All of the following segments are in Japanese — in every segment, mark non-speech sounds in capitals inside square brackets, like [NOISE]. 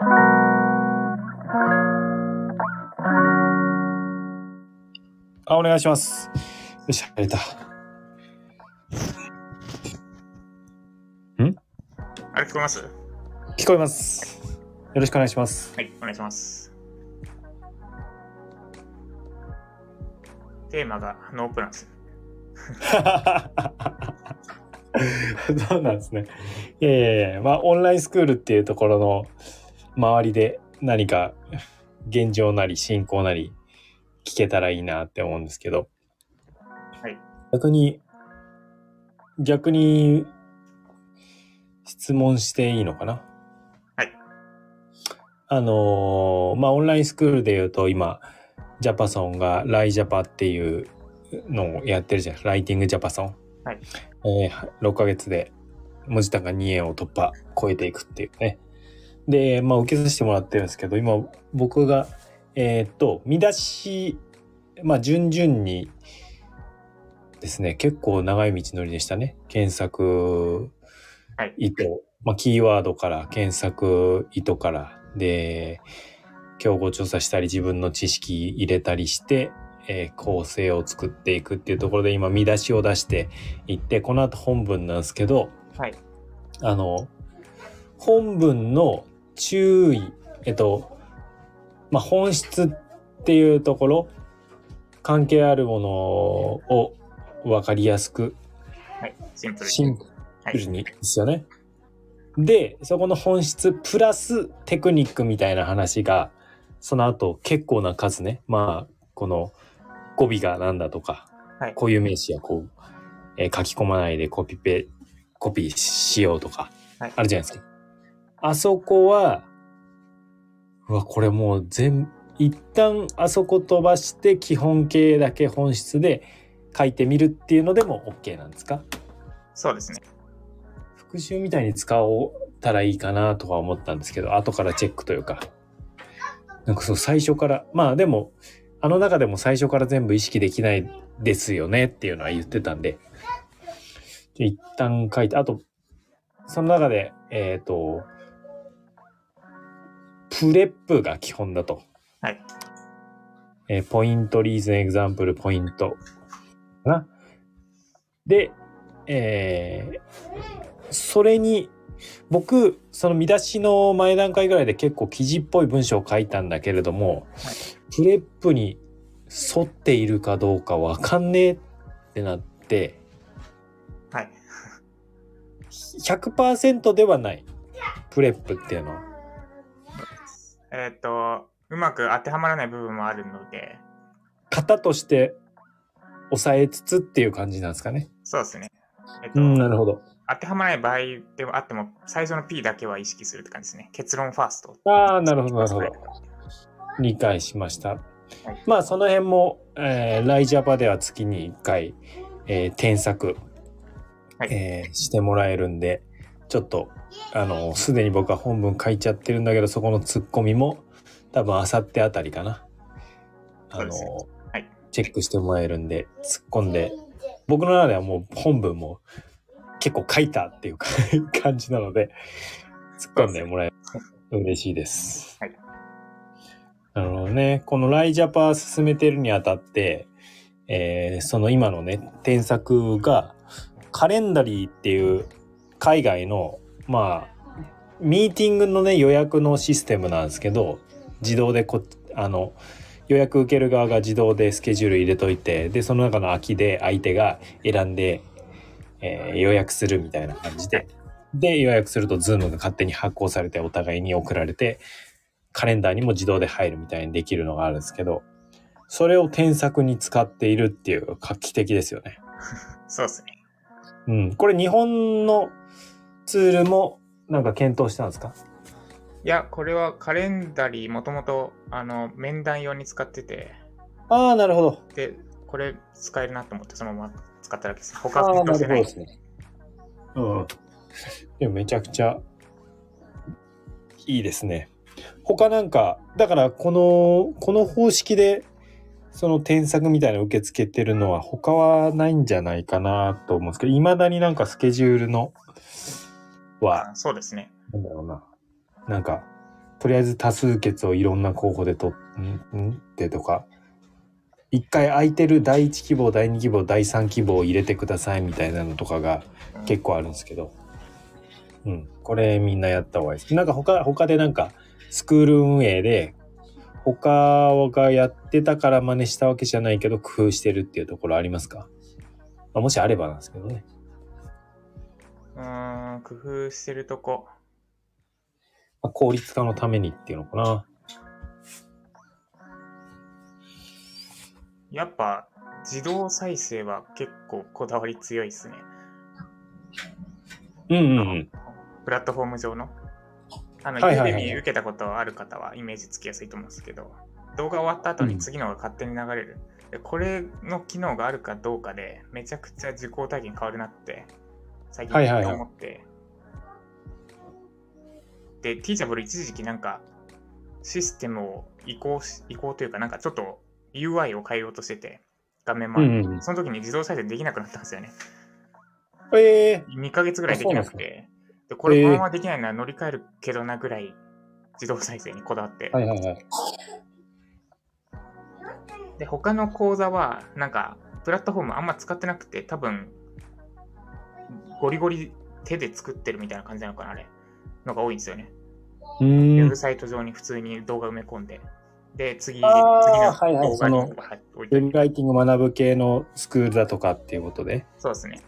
あ、お願いします。よし、入れた。あれ聞こえます？聞こえます。よろしくお願いします。はい、お願いします。テーマがノープランス。[LAUGHS] そうなんですね。いやいやいや、まあ、オンラインスクールっていうところの周りで何か現状なり進行なり聞けたらいいなって思うんですけど。はい。逆に、逆に質問していいのかな？はい。あのーまあ、オンラインスクールで言うと今、ジャパソンがライジャパっていうのをやってるじゃん。ライティングジャパソン。はい。えー6ヶ月で文字単価2円を突破、超えていくっていうね。で、まあ受けさせてもらってるんですけど、今僕が、えーっと、見出し、まあ順々にですね、結構長い道のりでしたね。検索はい意図、まあキーワードから、検索意図から、で、競合調査したり自分の知識入れたりして、えー構成を作っていくっていうところで今見出しを出していってこの後本文なんですけどはい。あの本文の注意えっとまあ本質っていうところ関係あるものを分かりやすくはい。シンプルに。シンはい。プルにですよね。でそこの本質プラステクニックみたいな話がその後結構な数ねまあこの語尾がなんだとか、はい固有名詞やこう、えー書き込まないでコピペコピーしようとか、はいあるじゃないですか。あそこはうわこれもう全一旦あそこ飛ばして基本形だけ本質で書いてみるっていうのでも OK なんですか？そうですね。復習みたいに使おたらいいかなとは思ったんですけど後からチェックというか。なんかそう最初からまあでもあの中でも最初から全部意識できないですよねっていうのは言ってたんで。で一旦書いてあとその中でえっ、と PREP が基本だと。はい。えー point、reason、example、point。かな。で、えーそれに、僕、その見出しの前段階ぐらいで結構記事っぽい文章を書いたんだけれども、 PREP に沿っているかどうかわかんねえってなって、はい。100%ではない。 PREP っていうのは。えっ、と、うまく当てはまらない部分もあるので、型として抑えつつっていう感じなんですかね。そうですね。えっ、と、うん、なるほど。当てはまらない場合ではあっても、最初の P だけは意識するって感じですね。結論ファースト。ああ、なるほど、なるほど。理解しました。まあ、その辺も、えー、ライジャパでは月に1回、えー添削、はいえーしてもらえるんで、ちょっと、あの、すでに僕は本文書いちゃってるんだけど、そこのツッコミも、多分、あさってあたりかな。あの、はいチェックしてもらえるんで、突っ込んで、僕の中ではもう本文も結構書いたっていうか [LAUGHS] 感じなので、突っ込んでもらえると嬉しいです。はいなるほどね。このライジャパ進めてるにあたって、えーその今のね、添削が、カレンダリーっていう海外の、まあ、ミーティングのね、予約のシステムなんですけど、自動でこ、あの、予約受ける側が自動でスケジュール入れといて、で、その中の空きで相手が選んで、えー予約するみたいな感じで、で、予約すると Zoom が勝手に発行されてお互いに送られて、カレンダーにも自動で入るみたいにできるのがあるんですけど、それを添削に使っているっていう画期的ですよね。[LAUGHS] そうですね。うん。これ日本のツールもなんか検討したんですか？いや、これはカレンダリー、もともと、あの、面談用に使ってて、ああ、なるほど。で、これ使えるなと思って、そのまま使っただけです。あ他は使ってない。ですね。うん。でもめちゃくちゃいいですね。他なんか、だからこの、この方式で、その添削みたいなの受け付けてるのは他はないんじゃないかなと思うんですけど、未だになんかスケジュールのは、あそうですね。なんだろうな。なんか、とりあえず多数決をいろんな候補でとんん？ってとか一回空いてる第1希望第2希望第3希望を入れてくださいみたいなのとかがうん結構あるんですけど、うん、これみんなやった方がいいです。なんか他他でなんかスクール運営で他がやってたから真似したわけじゃないけど工夫してるっていうところありますか、まあ、もしあればなんですけどね。うーん、工夫してるとこ。まあ、効率化のためにっていうのかな。やっぱ自動再生は結構こだわり強いですね。うんうんうん。プラットフォーム上の。あの、はいはいはい受けたことある方はイメージつきやすいと思うんですけど、動画終わった後に次のが勝手に流れる。でこれの機能があるかどうかで、めちゃくちゃ受講体験変わるなって、最近はいはいはい。思って。で、ティーチャブル一時期なんか、システムを移行し、移行というか、なんかちょっと UI を変えようとしてて、画面周りうんうんうん。その時に自動再生できなくなったんですよね。ええ2ヶ月ぐらいできなくて、でこれこのままできないのは乗り換えるけどなぐらい自動再生にこだわって、はいはいはい。で、他の講座はなんかプラットフォームあんま使ってなくて、多分ゴリゴリ手で作ってるみたいな感じなのかな、あれ。のが多いんですよね。うウェブ。サイト上に普通に動画埋め込んで、で、次、次のはいはい動画にその置いてウェブライティング学ぶ系のスクールだとかっていうことで。そうですね。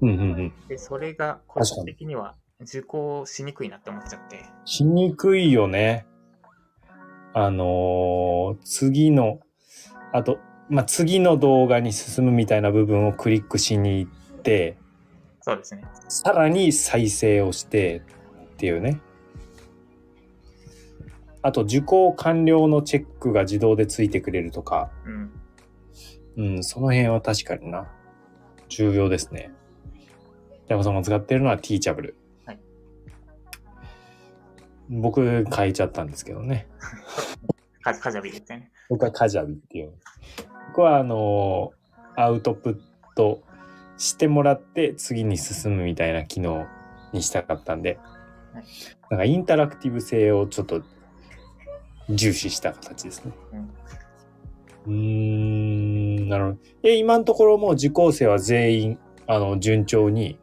うんうんうん。で、それが個人的には受講しにくいなって思っちゃって、しにくいよね。あのー次の、あと、まあ、次の動画に進むみたいな部分をクリックしに行って、そうですね。さらに再生をしてっていうね。あと、受講完了のチェックが自動でついてくれるとか、うん。うん、その辺は確かにな。重要ですね。ジャコさんが使ってるのは Teachable。はい僕変えちゃったんですけどね。[LAUGHS] カカジャビですよね。僕はカジャビっていう。僕はあのアウトプットしてもらって次に進むみたいな機能にしたかったんで、なんかインタラクティブ性をちょっと重視した形ですね。うーん、なるほど。え、今のところもう受講生は全員、あの、順調に、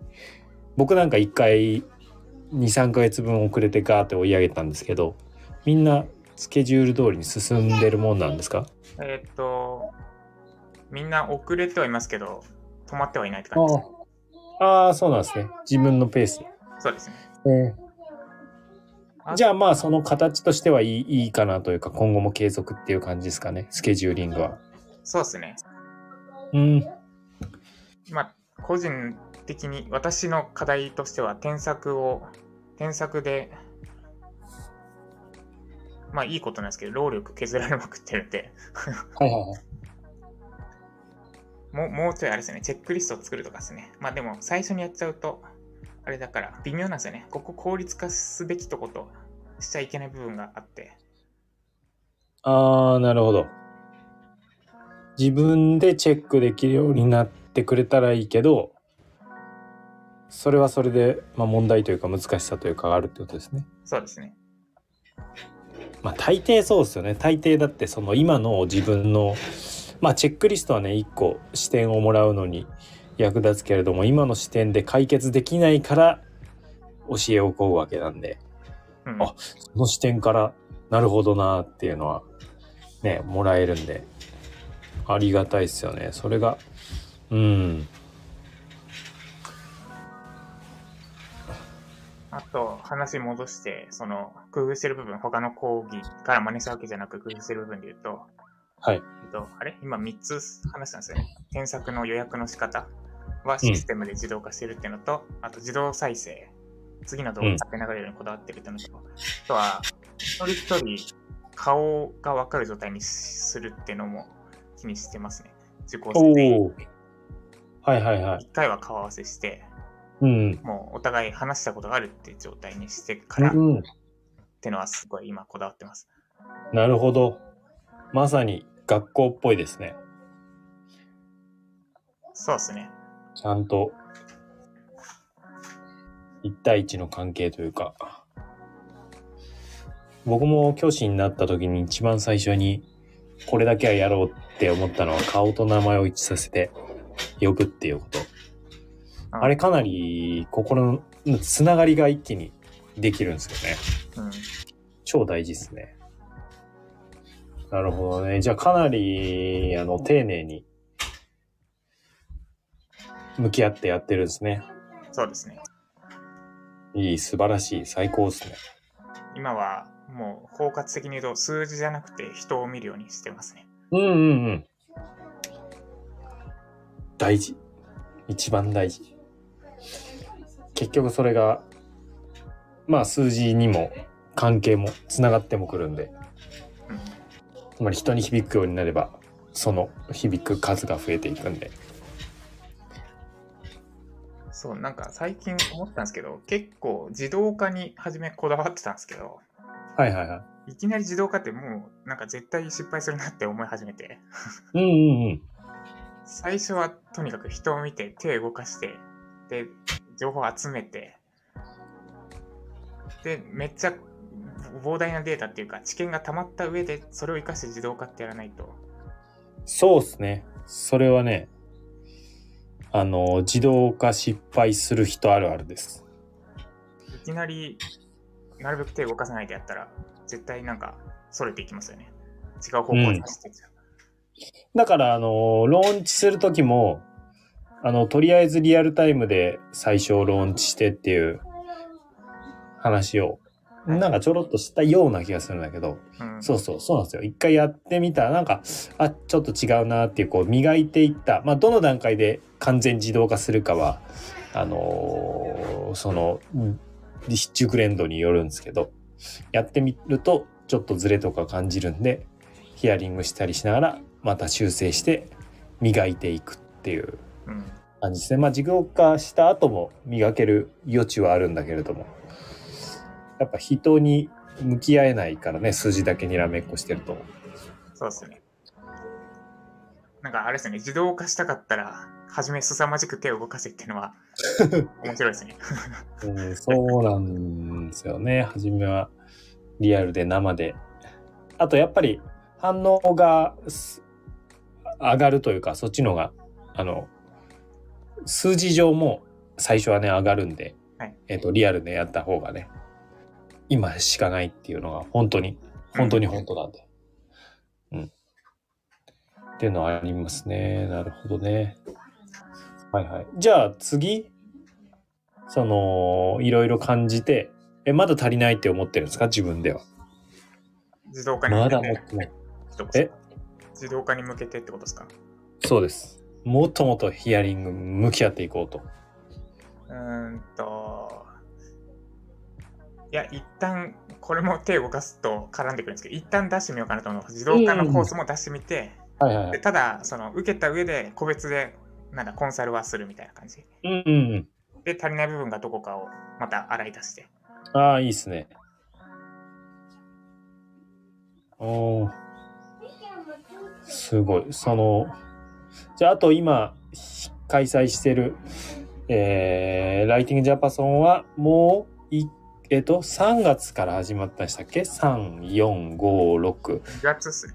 僕なんか一回、2、3ヶ月分遅れてガーって追い上げたんですけど、みんなスケジュール通りに進んでるもんなんですか？えっと、みんな遅れてはいますけど、止まってはいないって感じです。ああ、そうなんですね。自分のペースで。そうですね。じゃあまあその形としてはいいいいかなというか今後も継続っていう感じですかね。スケジューリングは。そうですね。うん。まあ、個人的に私の課題としては添削を、添削で、まあいいことなんですけど、労力削られまくってるんで、はいはいはい。もうもうちょいあれですね、チェックリストを作るとかですね。まあでも最初にやっちゃうと、あれだから微妙なんですよね。ここ効率化すべきとことしちゃいけない部分があって。ああ、なるほど。自分でチェックできるようになってくれたらいいけど、それはそれで、まあ、問題というか難しさというかがあるってことですね。そうですね。まあ大抵そうですよね。大抵だってその今の自分の、まあチェックリストはね、一個視点をもらうのに役立つけれども、今の視点で解決できないから教えを請うわけなんで、うん、あその視点からなるほどなっていうのはね、もらえるんで、ありがたいですよね。それが、うん。あと、話戻して、その、工夫してる部分、他の講義から真似したわけじゃなく工夫してる部分で言うと、はい。と、あれ？今3つ話したんですよね。添削の予約の仕方はシステムで自動化してるっていうのと、あと自動再生、次の動画って流れるようにこだわってるっていうのと、あとは、一人一人顔が分かる状態にするっていうのも気にしてますね。受講生全員おーはいはいはい。一回は顔合わせして、うん。もうお互い話したことがあるっていう状態にしてからっうん。ていうのはすごい今こだわってます。なるほど。まさに学校っぽいですね。そうですね。ちゃんと、一対一の関係というか。僕も教師になった時に一番最初にこれだけはやろうって思ったのは顔と名前を一致させて呼ぶっていうこと。ああれかなり心のつながりが一気にできるんですよね。うん。超大事ですね。なるほどね。じゃあかなり、あの、丁寧に向き合ってやってるんですね。そうですね。いい、素晴らしい、最高ですね。今はもう包括的に言うと数字じゃなくて人を見るようにしてますね。うんうんうん。大事。一番大事。結局それが、まあ数字にも関係もつながってもくるんで、うん。つまり人に響くようになれば、その響く数が増えていくんで。そう、なんか最近思ったんですけど、結構自動化に初めこだわってたんですけど、はいはいはい。いきなり自動化ってもうなんか絶対失敗するなって思い始めて、うんうんうん。最初はとにかく人を見て手を動かして、で、情報を集めて、で、めっちゃ膨大なデータっていうか知見が溜まった上でそれを生かして自動化ってやらないと、そうですね。それはね、あの、自動化失敗する人あるあるです。いきなりなるべく手を動かさないでやったら、絶対なんかそれていきますよね。違う方向に走ってちゃう。だから、あの、ローンチするときも、あの、とりあえずリアルタイムで最初ローンチしてっていう話を、はいなんかちょろっとしたような気がするんだけど、うん、そうそう、そうなんですよ。一回やってみたら、なんか、あ、ちょっと違うなっていう、こう、磨いていった。まあ、どの段階で完全自動化するかは、あのーその、うん熟練度によるんですけど、やってみると、ちょっとズレとか感じるんで、ヒアリングしたりしながら、また修正して、磨いていくっていううん。感じですね。まあ、自動化した後も磨ける余地はあるんだけれども、やっぱ人に向き合えないからね、数字だけにらめっこしてると。そうですね。なんかあれですね、自動化したかったら、初め凄まじく手を動かせっていうのは [LAUGHS] 面白いですね。うん、そうなんですよね。初めはリアルで生で。あとやっぱり反応がす上がるというか、そっちのが、あの、数字上も最初はね、上がるんで、はいえっ、と、リアルでやった方がね、今しかないっていうのが本当に、本当に本当なんで。うん。っていうのはありますね。なるほどね。はいはい。じゃあ次、その、いろいろ感じて、え、まだ足りないって思ってるんですか？自分では。自動化にま向けてだもってことですえ？か自動化に向けてってことですか？そうです。もっともっとヒアリング向き合っていこうと。うーんと、いや、一旦、これも手を動かすと絡んでくるんですけど、一旦出してみようかなと思うの自動化のコースも出してみて、はいはいはい。でただ、その、受けた上で個別で、なんだ、コンサルはするみたいな感じ。うん。で、足りない部分がどこかをまた洗い出して。ああ、いいっすね。おーすごい。その、じゃあ、あと今、開催してる、えー、ライティングジャパソンは、もう、い、えっ、と、3月から始まったんでしたっけ ?3、4、5、6。2月っすね。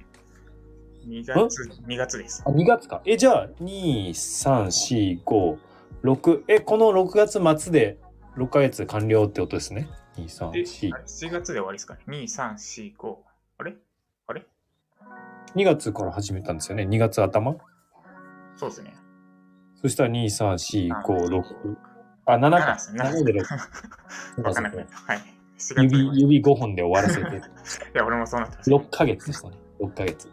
2月、2月です。あ、2月か。え、じゃあ、2、3、4、5、6。え、この6月末で6ヶ月完了ってことですね？2、3、で、4あ。れ？7月で終わりですかね？2、3、4、5。あれ？あれ？2月から始めたんですよね？2月頭？そうですね。そしたら2、3、4、あ5、6。あ、7 7かで。すね。7で6。わかんな。はい。4月で終わ指、り指5本で終わらせて。[LAUGHS] いや、俺もそうなってます。6ヶ月でしたね。6ヶ月。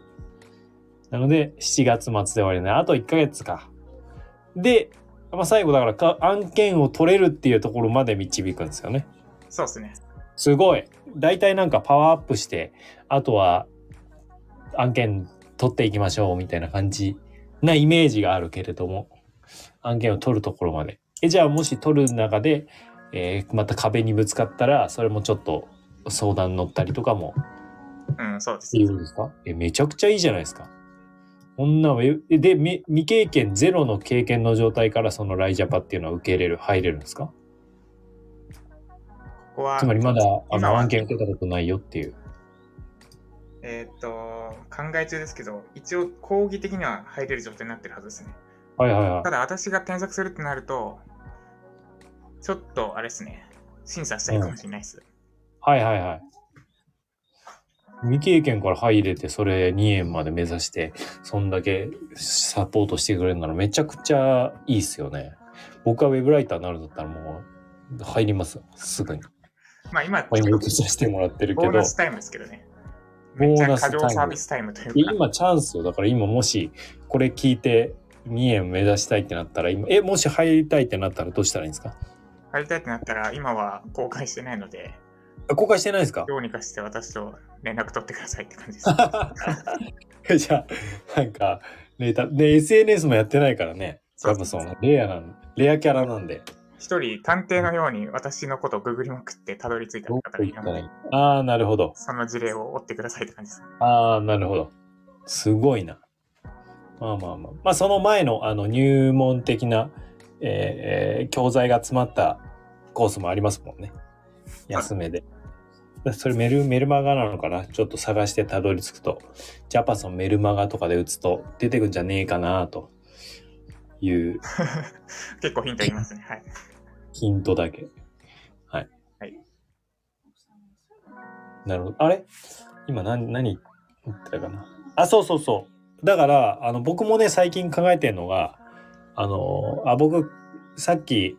なので、7月末で終わりね。あと1ヶ月か。で、まあ、最後だからか案件を取れるっていうところまで導くんですよね。そうですね。すごい。大体なんかパワーアップして、あとは案件取っていきましょうみたいな感じなイメージがあるけれども、案件を取るところまで。え、じゃあもし取る中で、えーまた壁にぶつかったら、それもちょっと相談乗ったりとかもうん、そうですい。うんですか？え、めちゃくちゃいいじゃないですか。こんな、え、で、み未経験ゼロの経験の状態からそのライジャパっていうのは受け入れる、入れるんですか？ここは、つまりまだあの案件受けたことないよっていう。えーっと、考え中ですけど、一応講義的には入れる状態になってるはずですね。はいはいはいた。だ私が添削するってなると、ちょっとあれですね、審査したいかもしれないです。はいはいはい。未経験から入れて、それ2円まで目指して、そんだけサポートしてくれるならめちゃくちゃいいっすよね。僕はウェブライターになるんだったらもう入ります。すぐに。まあ今、まあ今受けさせてもらってるけどボーナ。スタイムですけどね。めっちゃ過剰サービスタイムというか。今チャンスよ。だから今もしこれ聞いて2円目指したいってなったら今、え、もし入りたいってなったらどうしたらいいんですか？入りたいってなったら、今は公開してないので、あ公開してないですか？どうにかして私と連絡取ってくださいって感じです。[LAUGHS] じゃあ、なんか、ネタ、で、SNS もやってないからね。そう多分その、レアなん、レアキャラなんで。一人探偵のように私のことをググりまくってたどり着いたど方がいるので、ああ、なるほど。その事例を追ってくださいって感じです。ああ、なるほど。すごいな。まあまあまあ。まあ、その前の、あの、入門的な、えーえー教材が詰まったコースもありますもんね。安めで。それメル、メルマガなのかな？ちょっと探してたどり着くと、ジャパソンメルマガとかで打つと出てくんじゃねえかなという [LAUGHS] 結構ヒントありますね。はい。ヒントだけ。はい。はい。なるほど。あれ？今何、何言ってたかな？あ、そうそうそう。だから、あの、僕もね、最近考えてるのが、あの、あ、僕、さっき、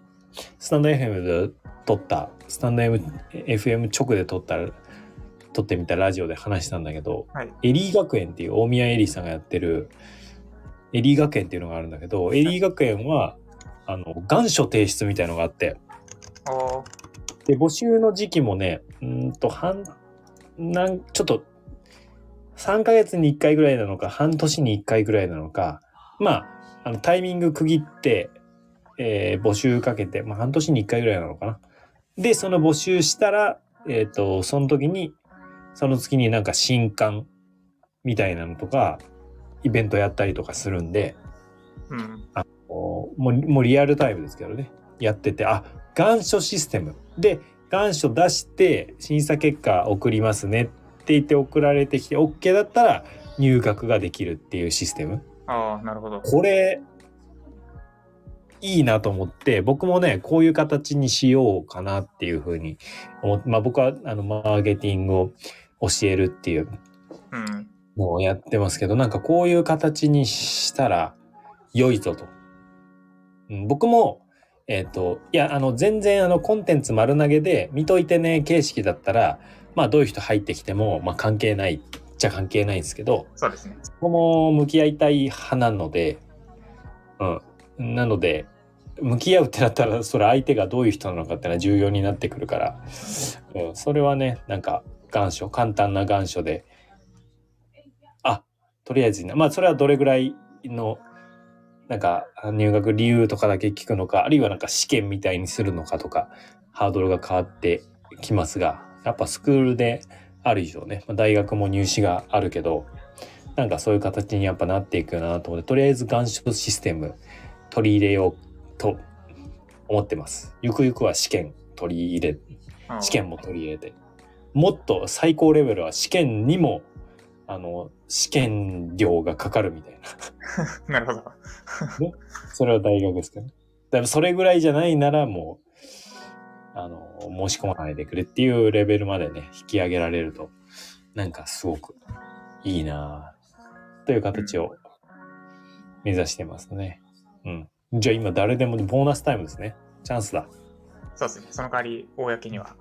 スタンド FM で撮った、スタンド M FM 直で撮った、撮ってみたラジオで話したんだけど、はい。エリー学園っていう大宮エリーさんがやってるエリー学園っていうのがあるんだけど、エリー学園は、あの、願書提出みたいのがあって、で、募集の時期もね、うーんと、半、なん、ちょっと、3ヶ月に1回ぐらいなのか、半年に1回ぐらいなのか、まあ、あの、タイミング区切って、えー募集かけて、まあ、半年に1回ぐらいなのかな。で、その募集したら、えっ、と、その時に、その月になんか新刊みたいなのとか、イベントやったりとかするんで、うん。もうもうもうリアルタイムですけどねやっててあ願書システムで願書出して審査結果送りますねって言って送られてきて OK だったら入学ができるっていうシステムああ、なるほど。これいいなと思って僕もねこういう形にしようかなっていうふうに思って、まあ、僕はあのマーケティングを教えるっていううん。のをやってますけど、なんかこういう形にしたら良いぞと。うん僕も、えっ、と、いや、あの、全然あの、コンテンツ丸投げで見といてね、形式だったら、まあ、どういう人入ってきても、まあ、関係ないじゃ関係ないんですけど、そうですね。そこも向き合いたい派なので、うん。なので、向き合うってなったら、それ相手がどういう人なのかってのは重要になってくるから、うん、それはね、なんか、願書、簡単な願書で、あ、とりあえずな、まあ、それはどれぐらいの、なんか、入学理由とかだけ聞くのか、あるいはなんか試験みたいにするのかとか、ハードルが変わってきますが、やっぱスクールである以上ね、まあ大学も入試があるけど、なんかそういう形にやっぱなっていくよなと思って、とりあえず願書システム取り入れようと思ってます。ゆくゆくは試験取り入れ、うん試験も取り入れて、もっと最高レベルは試験にも、あの、試験料がかかるみたいな。[LAUGHS] なるほど。それは大学ですけど。だからそれぐらいじゃないならもう、あの、申し込まないでくれっていうレベルまでね、引き上げられると、なんかすごくいいなぁという形を目指してますね。うん。じゃあ今誰でもボーナスタイムですね。チャンスだ。そうですね。その代わり、公には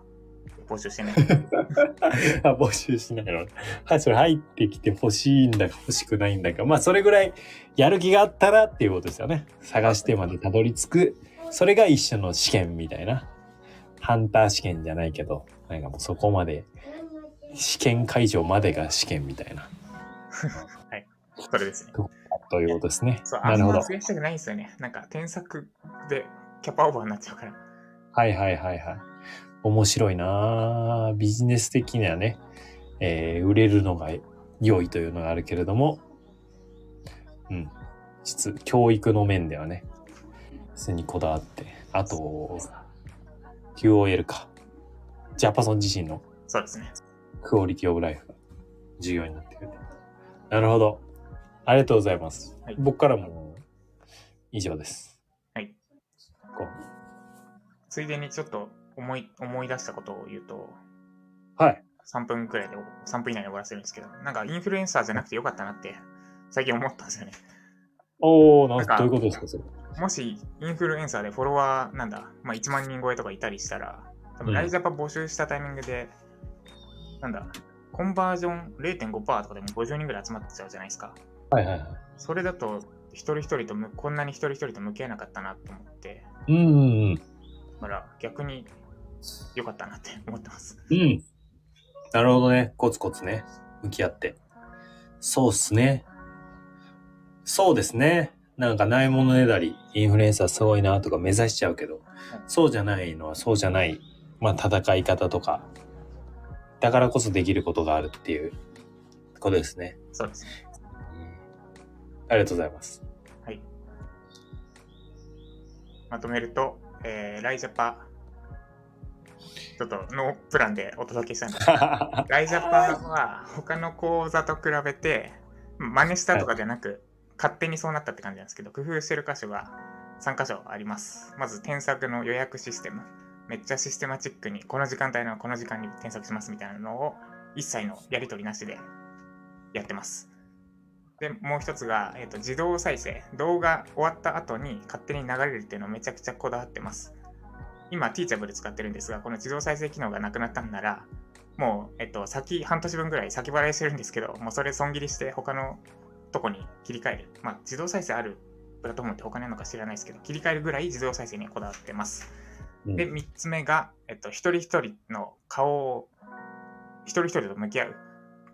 募集してない。[LAUGHS] あ募集しないの。はい、それ入ってきて欲しいんだか欲しくないんだか。まあそれぐらいやる気があったらっていうことですよね。探してまでたどり着く。それが一緒の試験みたいな。ハンター試験じゃないけど、なんかもうそこまで、試験会場までが試験みたいな。[LAUGHS] それですね。ということですね。そう、なるほど。ま増やしたくないんですよね。なんか、添削でキャパオーバーになっちゃうから。はいはいはいはい。面白いなぁビジネス的にはね、えー売れるのが良いというのがあるけれども、うん。実、教育の面ではね、それにこだわって、あと、QOL か。ジャパソン自身のそうですね。クオリティオブライフ。授業になってくれて。なるほど。ありがとうございます。はい僕からも以上です。はい。こうついでにちょっと思い思い出したことを言うと、はい。3分くらいで、3分以内で終わらせるんですけど、なんかインフルエンサーじゃなくてよかったなって最近思ったんですよね。おー、なんなんかどういうことですか、それ。もしインフルエンサーでフォロワーなんだ、まあ、1万人超えとかいたりしたら、多分うんライジャパ募集したタイミングで、なんだ、コンバージョン0.5%とかでも50人ぐらい集まっちゃうじゃないですか。はいはいはい。それだと、一人一人とむ、こんなに一人一人と向き合えなかったなと思って、うんうんうん。だから逆に良かったなって思ってます。うん。なるほどね。コツコツね。向き合って。そうっすね。そうですね。なんかないものねだり、インフルエンサーすごいなとか目指しちゃうけど、そうじゃないのはそうじゃない、まあ戦い方とか、だからこそできることがあるっていうことですね。そうですね。ありがとうございます。はい。まとめると、えー、ライジャパ、ちょっとノープランでお届けしたんですが [LAUGHS] ライジャパは他の講座と比べて真似したとかじゃなく、勝手にそうなったって感じなんですけど工夫してる箇所が3箇所あります。まず添削の予約システム。めっちゃシステマチックにこの時間帯のこの時間に添削しますみたいなのを一切のやり取りなしでやってます。でもう一つが、えー、と自動再生。動画終わった後に勝手に流れるっていうのをめちゃくちゃこだわってます。今 Teachable 使ってるんですがこの自動再生機能がなくなったんならもう、えっと、先半年分ぐらい先払いしてるんですけど、もうそれ損切りして他のとこに切り替える。まあ、自動再生あるプラットフォームって他にあるのか知らないですけど、切り替えるぐらい自動再生にはこだわってます。うんで、3つ目が、えっと、一人一人の顔を、一人一人と向き合う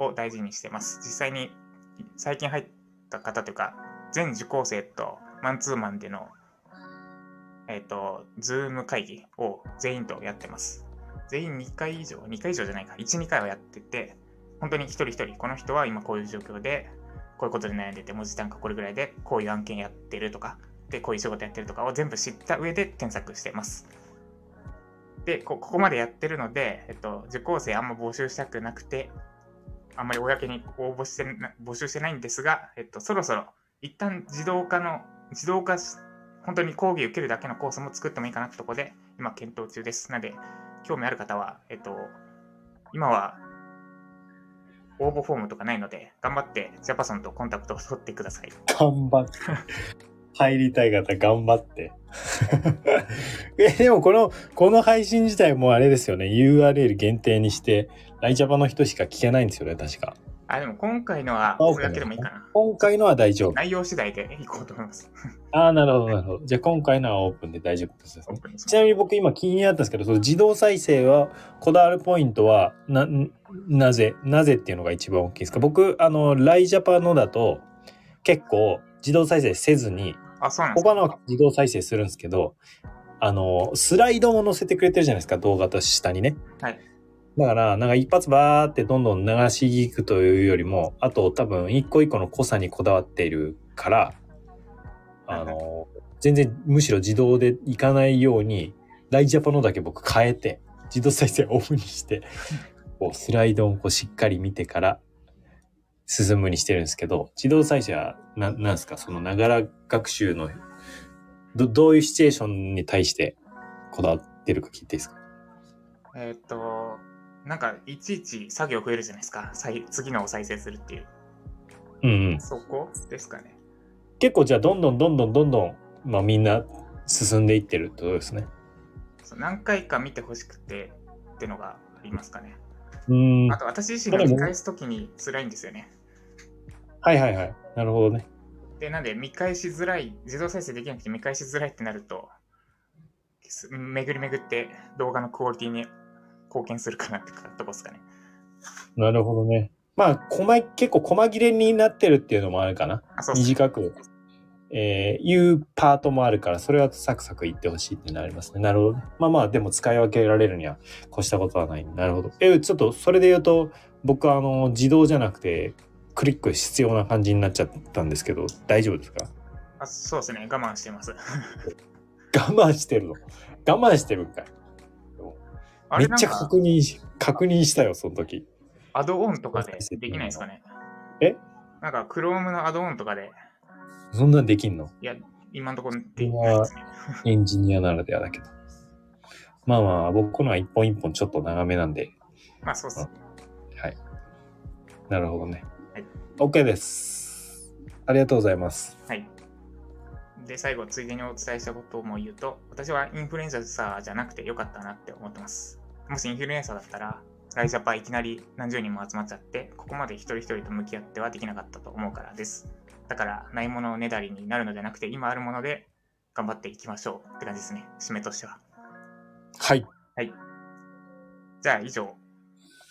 を大事にしてます。実際に最近入った方というか、全受講生とマンツーマンでの、えっと、ズーム会議を全員とやってます。全員2回以上、2回以上じゃないか、1、2回はやってて、本当に一人一人、この人は今こういう状況で、こういうことで悩んでて、文字単価これぐらいで、こういう案件やってるとか、で、こういう仕事やってるとかを全部知った上で添削してます。で、ここまでやってるので、えっと、受講生あんま募集したくなくて、あんまり公に応募してな、募集してないんですが、えっと、そろそろ、一旦自動化の、自動化し、本当に講義受けるだけのコースも作ってもいいかなってとこで、今検討中です。なので、興味ある方は、えっと、今は応募フォームとかないので、頑張ってジャパソンとコンタクトを取ってください。頑張って。入りたい方頑張って。[LAUGHS] え、でもこの、この配信自体もあれですよね。URL 限定にして、ライジャパの人しか聞けないんですよね、確か。あ、でも今回のはあこれだけでもいいかな。今回のは大丈夫。内容次第でいこうと思います。ああ、なるほど、なるほど。じゃあ今回のはオープンで大丈夫ですね。ちなみに僕今気になったんですけど、その自動再生は、こだわるポイントは、な、なぜ、なぜっていうのが一番大きいですか？僕、あの、ライジャパのだと、結構自動再生せずに、あ、そうなんですか？他のは自動再生するんですけど、あの、スライドも載せてくれてるじゃないですか、動画と下にね。はい。だから、なんか一発バーってどんどん流し聞くというよりも、あと多分一個一個の濃さにこだわっているから、あの、全然むしろ自動でいかないように、ライジャパのだけ僕変えて、自動再生オフにして、[LAUGHS] こうスライドをこうしっかり見てから進むにしてるんですけど、自動再生はな、なんですか、そのながら学習の、ど、どういうシチュエーションに対してこだわってるか聞いていいですか？えーっと、なんかいちいち作業増えるじゃないですか。再次のを再生するっていう。うんうん。そこですかね。結構じゃあどんどんどんどんどんどん、まあみんな進んでいってるってことですね。何回か見てほしくてってのがありますかね。うーん。あと私自身が見返すときに辛いんですよね。はいはいはい。なるほどね。で、なんで見返しづらい、自動再生できなくて見返しづらいってなると、す巡り巡って動画のクオリティに貢献するかなってとこですかね。なるほどね。まあ、細い結構細切れになってるっていうのもあるかな。短く、えー、言うパートもあるから、それはサクサク言ってほしいってなりますね。なるほどね。まあまあ、でも使い分けられるには越したことはない。なるほど。え、ちょっとそれで言うと、僕はあの、自動じゃなくて、クリック必要な感じになっちゃったんですけど、大丈夫ですか？あそうですね。我慢してます。[LAUGHS] 我慢してるの？我慢してるんかい。あめっちゃ確認し、確認したよ、その時。アドオンとかでできないですかね？え？なんか Chrome のアドオンとかで、そんなんできんの？いや、今のところできないですね。エンジニアならではだけど。まあまあ、僕のは一本一本ちょっと長めなんで。まあそうっす。はい。なるほどね。はい。OK です。ありがとうございます。はい。で、最後、ついでにお伝えしたことも言うと、私はインフルエンサーじゃなくてよかったなって思ってます。もしインフルエンサーだったら、ライジャパいきなり何十人も集まっちゃって、ここまで一人一人と向き合ってはできなかったと思うからです。だから、ないものねだりになるのではなくて、今あるもので頑張っていきましょうって感じですね。締めとしては。はい。じゃあ、以上。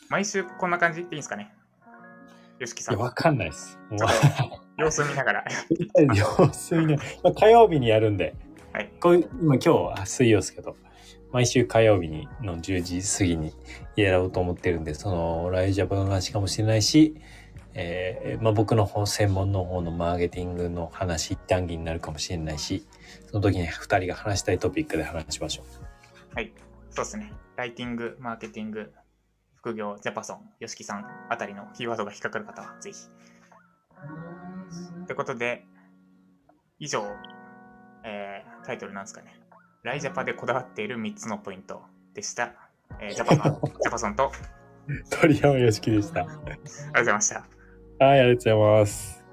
毎週こんな感じでいいんですかね？よしきさん。わかんないです。様子見ながら。[LAUGHS] 様子見ね。まあ、火曜日にやるんで、はい。こう今今日は水曜ですけど、毎週火曜日にの10時過ぎにやろうと思ってるんで、そのライジャパの話かもしれないし、えーまあ、僕の方専門の方のマーケティングの話談義になるかもしれないし、その時に2人が話したいトピックで話しましょう。はい。そうですね。ライティング、マーケティング、副業、ジャパソン、ヨシキさんあたりのキーワードが引っかかる方はぜひ。ということで、以上、えータイトルなんですかね。ライジャパでこだわっている3つのポイントでした。えー [LAUGHS] ジャパソン、ジャパソンと、ありがと鳥山よしきでした。うございました。はい、ありがとうございます。